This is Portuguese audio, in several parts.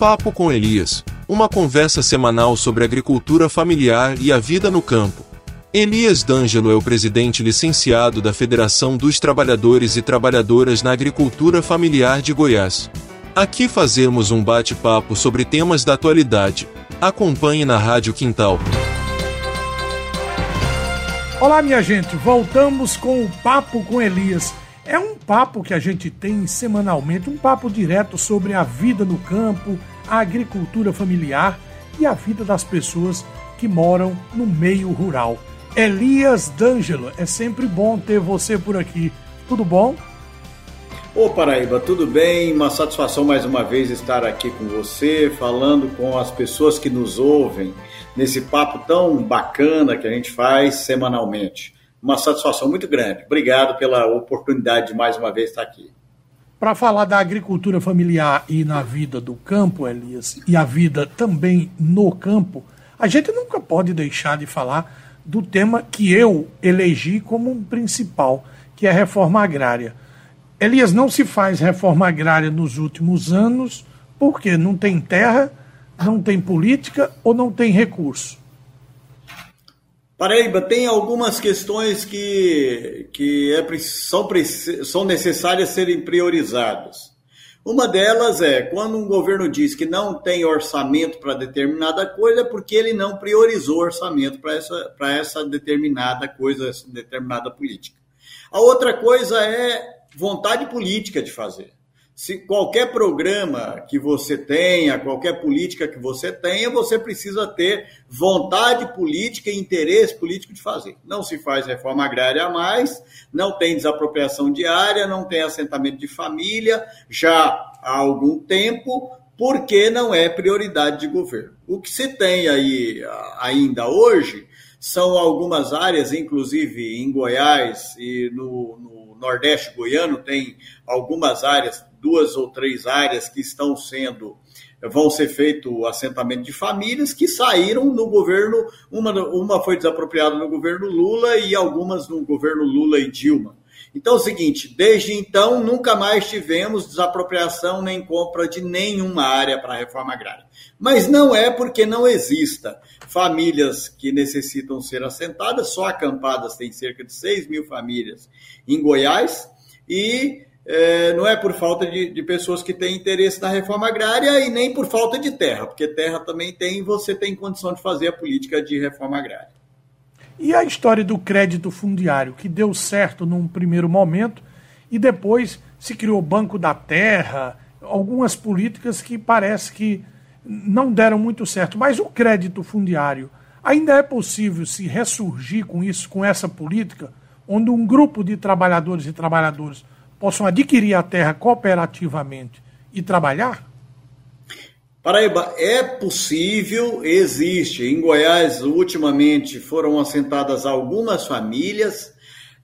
Papo com Elias, uma conversa semanal sobre agricultura familiar e a vida no campo. Elias D'Angelo é o presidente licenciado da Federação dos Trabalhadores e Trabalhadoras na Agricultura Familiar de Goiás. Aqui fazemos um bate-papo sobre temas da atualidade. Acompanhe na Rádio Quintal. Olá, minha gente, voltamos com o Papo com Elias. É um papo que a gente tem semanalmente, um papo direto sobre a vida no campo, a agricultura familiar e a vida das pessoas que moram no meio rural. Elias D'Angelo, é sempre bom ter você por aqui. Tudo bom? Ô Paraíba, tudo bem? Uma satisfação mais uma vez estar aqui com você, falando com as pessoas que nos ouvem nesse papo tão bacana que a gente faz semanalmente. Uma satisfação muito grande. Obrigado pela oportunidade de mais uma vez estar aqui. Para falar da agricultura familiar e na vida do campo, Elias, e a vida também no campo, a gente nunca pode deixar de falar do tema que eu elegi como um principal, que é a reforma agrária. Elias, não se faz reforma agrária nos últimos anos porque não tem terra não tem política ou não tem recurso? Paraíba, tem algumas questões que, que é, são, são necessárias serem priorizadas. Uma delas é quando um governo diz que não tem orçamento para determinada coisa, é porque ele não priorizou orçamento para essa, essa determinada coisa, essa determinada política. A outra coisa é vontade política de fazer se qualquer programa que você tenha, qualquer política que você tenha, você precisa ter vontade política e interesse político de fazer. Não se faz reforma agrária a mais, não tem desapropriação diária, não tem assentamento de família já há algum tempo, porque não é prioridade de governo. O que se tem aí ainda hoje são algumas áreas, inclusive em Goiás e no, no Nordeste goiano, tem algumas áreas duas ou três áreas que estão sendo vão ser feito assentamento de famílias que saíram no governo, uma, uma foi desapropriada no governo Lula e algumas no governo Lula e Dilma. Então é o seguinte, desde então nunca mais tivemos desapropriação nem compra de nenhuma área para a reforma agrária. Mas não é porque não exista famílias que necessitam ser assentadas, só acampadas tem cerca de 6 mil famílias em Goiás, e é, não é por falta de, de, pessoas que têm interesse na reforma agrária e nem por falta de terra, porque terra também tem e você tem condição de fazer a política de reforma agrária. E a história do crédito fundiário, que deu certo num primeiro momento e depois se criou o Banco da Terra, algumas políticas que parece que não deram muito certo. Mas o crédito fundiário, ainda é possível se ressurgir com isso, com essa política, onde um grupo de trabalhadores e trabalhadoras possam adquirir a terra cooperativamente e trabalhar? Paraíba, é possível, existe. Em Goiás, ultimamente, foram assentadas algumas famílias.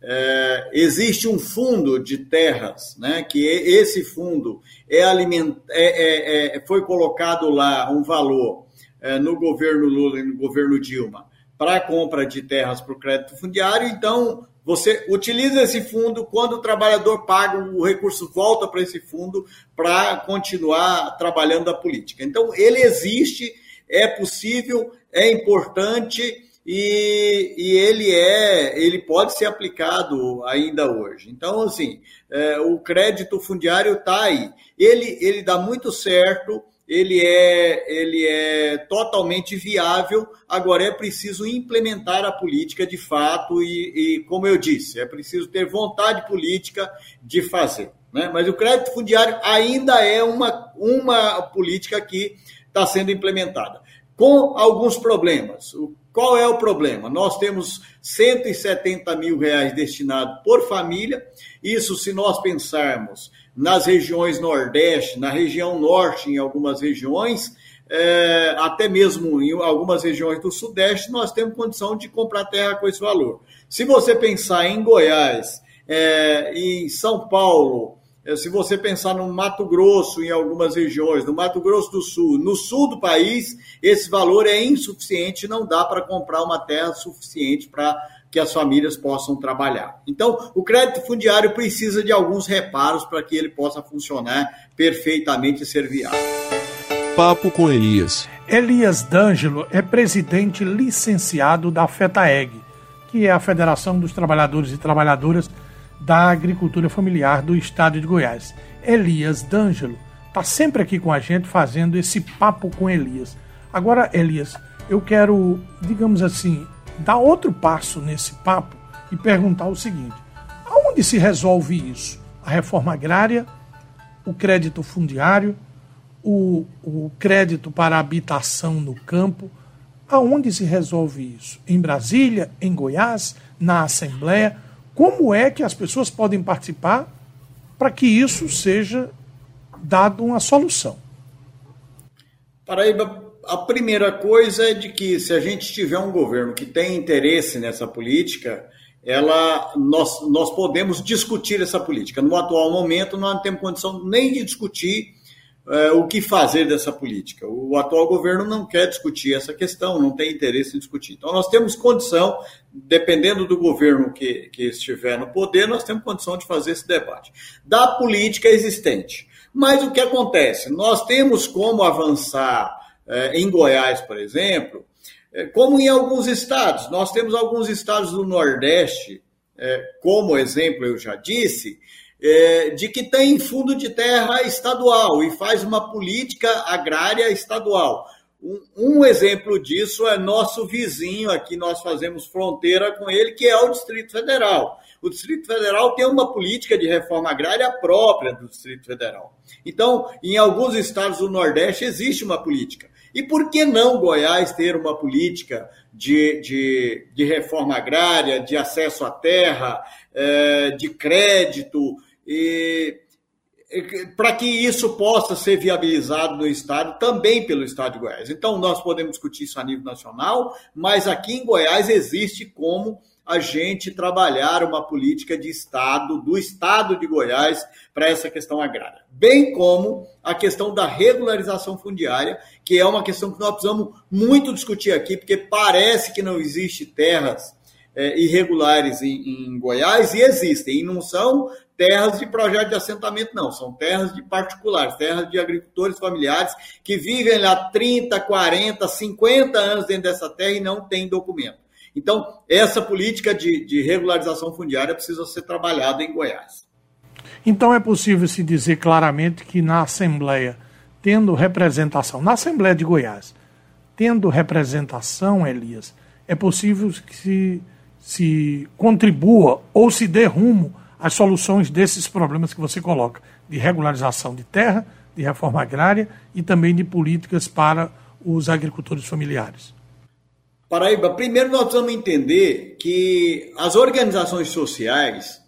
É, existe um fundo de terras, né, que esse fundo é aliment, é, é, é, foi colocado lá um valor é, no governo Lula e no governo Dilma para compra de terras para o crédito fundiário. Então, você utiliza esse fundo, quando o trabalhador paga, o recurso volta para esse fundo para continuar trabalhando a política. Então, ele existe, é possível, é importante e, e ele é, ele pode ser aplicado ainda hoje. Então, assim, é, o crédito fundiário está aí. Ele, ele dá muito certo ele é, ele é totalmente viável, agora é preciso implementar a política de fato e, e como eu disse, é preciso ter vontade política de fazer. Né? Mas o crédito fundiário ainda é uma, uma política que está sendo implementada, com alguns problemas. Qual é o problema? Nós temos 170 mil reais destinados por família, isso se nós pensarmos nas regiões Nordeste, na região Norte, em algumas regiões, é, até mesmo em algumas regiões do Sudeste, nós temos condição de comprar terra com esse valor. Se você pensar em Goiás, é, em São Paulo, se você pensar no Mato Grosso, em algumas regiões, no Mato Grosso do Sul, no sul do país, esse valor é insuficiente, não dá para comprar uma terra suficiente para que as famílias possam trabalhar. Então, o crédito fundiário precisa de alguns reparos para que ele possa funcionar perfeitamente e ser viável. Papo com Elias. Elias D'Angelo é presidente licenciado da FETAEG, que é a Federação dos Trabalhadores e Trabalhadoras da Agricultura Familiar do Estado de Goiás. Elias D'Angelo está sempre aqui com a gente fazendo esse papo com Elias. Agora, Elias, eu quero, digamos assim, dar outro passo nesse papo e perguntar o seguinte: aonde se resolve isso? A reforma agrária, o crédito fundiário, o, o crédito para habitação no campo. Aonde se resolve isso? Em Brasília, em Goiás, na Assembleia? Como é que as pessoas podem participar para que isso seja dado uma solução? Paraíba, a primeira coisa é de que se a gente tiver um governo que tem interesse nessa política, ela, nós, nós podemos discutir essa política. No atual momento, não temos condição nem de discutir é, o que fazer dessa política. O atual governo não quer discutir essa questão, não tem interesse em discutir. Então, nós temos condição, dependendo do governo que, que estiver no poder, nós temos condição de fazer esse debate. Da política existente. Mas o que acontece? Nós temos como avançar é, em Goiás, por exemplo, é, como em alguns estados. Nós temos alguns estados do Nordeste, é, como exemplo eu já disse, de que tem fundo de terra estadual e faz uma política agrária estadual. Um, exemplo disso é nosso vizinho aqui, nós fazemos fronteira com ele, que é o Distrito Federal. O Distrito Federal tem uma política de reforma agrária própria do Distrito Federal. Então, em alguns estados do Nordeste existe uma política. E por que não Goiás ter uma política de, de, de reforma agrária, de acesso à terra, é, de crédito, e, para que isso possa ser viabilizado no Estado, também pelo Estado de Goiás. Então, nós podemos discutir isso a nível nacional, mas aqui em Goiás existe como a gente trabalhar uma política de Estado, do Estado de Goiás, para essa questão agrária. Bem como a questão da regularização fundiária, que é uma questão que nós precisamos muito discutir aqui, porque parece que não existe terras é, irregulares em, em Goiás, e existem, e não são terras de projeto de assentamento, não, são terras de particulares, terras de agricultores familiares que vivem lá 30, 40, 50 anos dentro dessa terra e não têm documento. Então, essa política de, de regularização fundiária precisa ser trabalhada em Goiás. Então, é possível se dizer claramente que na Assembleia, tendo representação, na Assembleia de Goiás, tendo representação, Elias, é possível que se, se contribua ou se dê rumo às soluções desses problemas que você coloca, de regularização de terra, de reforma agrária e também de políticas para os agricultores familiares. Paraíba, primeiro nós precisamos entender que as organizações sociais,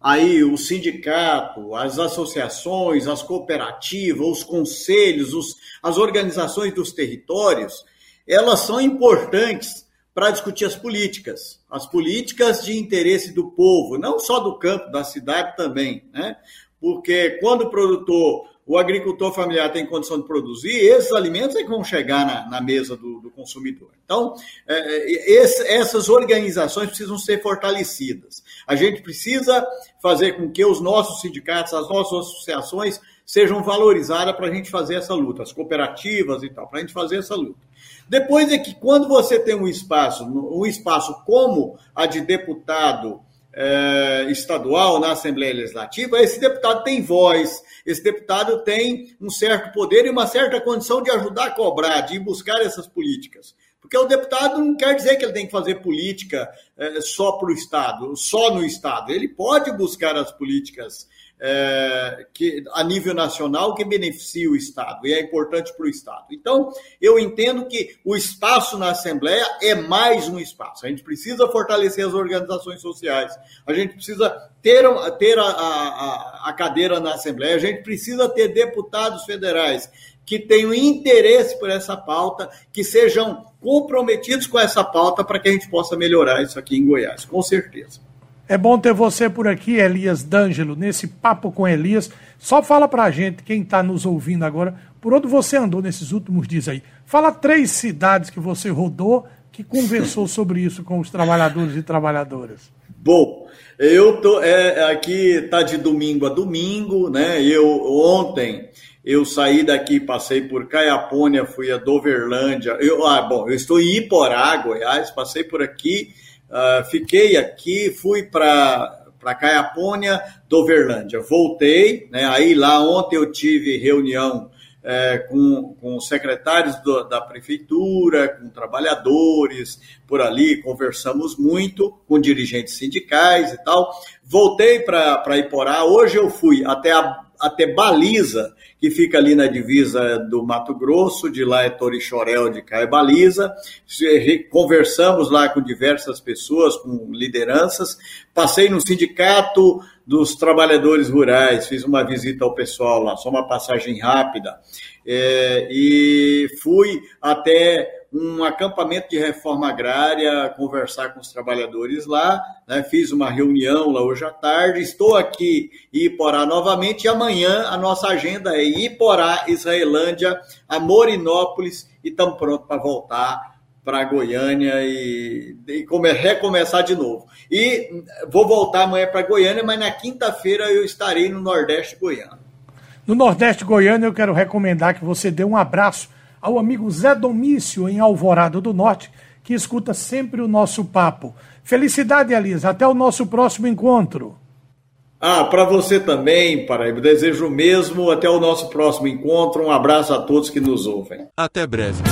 aí o sindicato, as associações, as cooperativas, os conselhos, os, as organizações dos territórios, elas são importantes para discutir as políticas, as políticas de interesse do povo, não só do campo, da cidade também, né? Porque quando o produtor o agricultor familiar tem condição de produzir, esses alimentos é que vão chegar na, na mesa do, do, consumidor. Então, é, é, esse, essas organizações precisam ser fortalecidas. A gente precisa fazer com que os nossos sindicatos, as nossas associações sejam valorizadas para a gente fazer essa luta, as cooperativas e tal, para a gente fazer essa luta. Depois é que quando você tem um espaço, um espaço como a de deputado é, estadual na Assembleia Legislativa, esse deputado tem voz, esse deputado tem um certo poder e uma certa condição de ajudar a cobrar, de buscar essas políticas. Porque o deputado não quer dizer que ele tem que fazer política é, só para o Estado, só no Estado. Ele pode buscar as políticas é, que, a nível nacional que beneficia o Estado e é importante para o Estado. Então, eu entendo que o espaço na Assembleia é mais um espaço. A gente precisa fortalecer as organizações sociais, a gente precisa ter, ter a, a, a cadeira na Assembleia, a gente precisa ter deputados federais que tenham interesse por essa pauta, que sejam comprometidos com essa pauta para que a gente possa melhorar isso aqui em Goiás, com certeza. É bom ter você por aqui, Elias D'Angelo, nesse papo com Elias. Só fala pra gente, quem está nos ouvindo agora, por onde você andou nesses últimos dias aí. Fala três cidades que você rodou que conversou sobre isso com os trabalhadores e trabalhadoras. Bom, eu tô é, aqui tá de domingo a domingo, né? Eu ontem Eu saí daqui, passei por Caiapônia, fui a Doverlândia. Eu, ah, bom, eu estou em Iporá, Goiás, passei por aqui, uh, fiquei aqui, fui para para Caiapônia, Doverlândia. Voltei, né? Aí lá ontem eu tive reunião é, com, com secretários do, da prefeitura, com trabalhadores por ali, conversamos muito com dirigentes sindicais e tal. Voltei para Iporá, hoje eu fui até, a, até Baliza, que fica ali na divisa do Mato Grosso, de lá é Torixorel, de cá é Baliza. Conversamos lá com diversas pessoas, com lideranças. Passei no sindicato dos trabalhadores rurais, fiz uma visita ao pessoal lá, só uma passagem rápida. É, e fui até um acampamento de reforma agrária, conversar com os trabalhadores lá, né? fiz uma reunião lá hoje à tarde, estou aqui em Iporá novamente, e amanhã a nossa agenda é Iporá, Israelândia, Amorinópolis, e estamos prontos para voltar para Goiânia e, e come, recomeçar de novo. E vou voltar amanhã para Goiânia, mas na quinta-feira eu estarei no Nordeste Goiano. No Nordeste Goiano, eu quero recomendar que você dê um abraço ao amigo Zé Domício, em Alvorada do Norte, que escuta sempre o nosso papo. Felicidade, Elisa. Até o nosso próximo encontro. Ah, para você também, Paraíba. Desejo mesmo. Até o nosso próximo encontro. Um abraço a todos que nos ouvem. Até breve.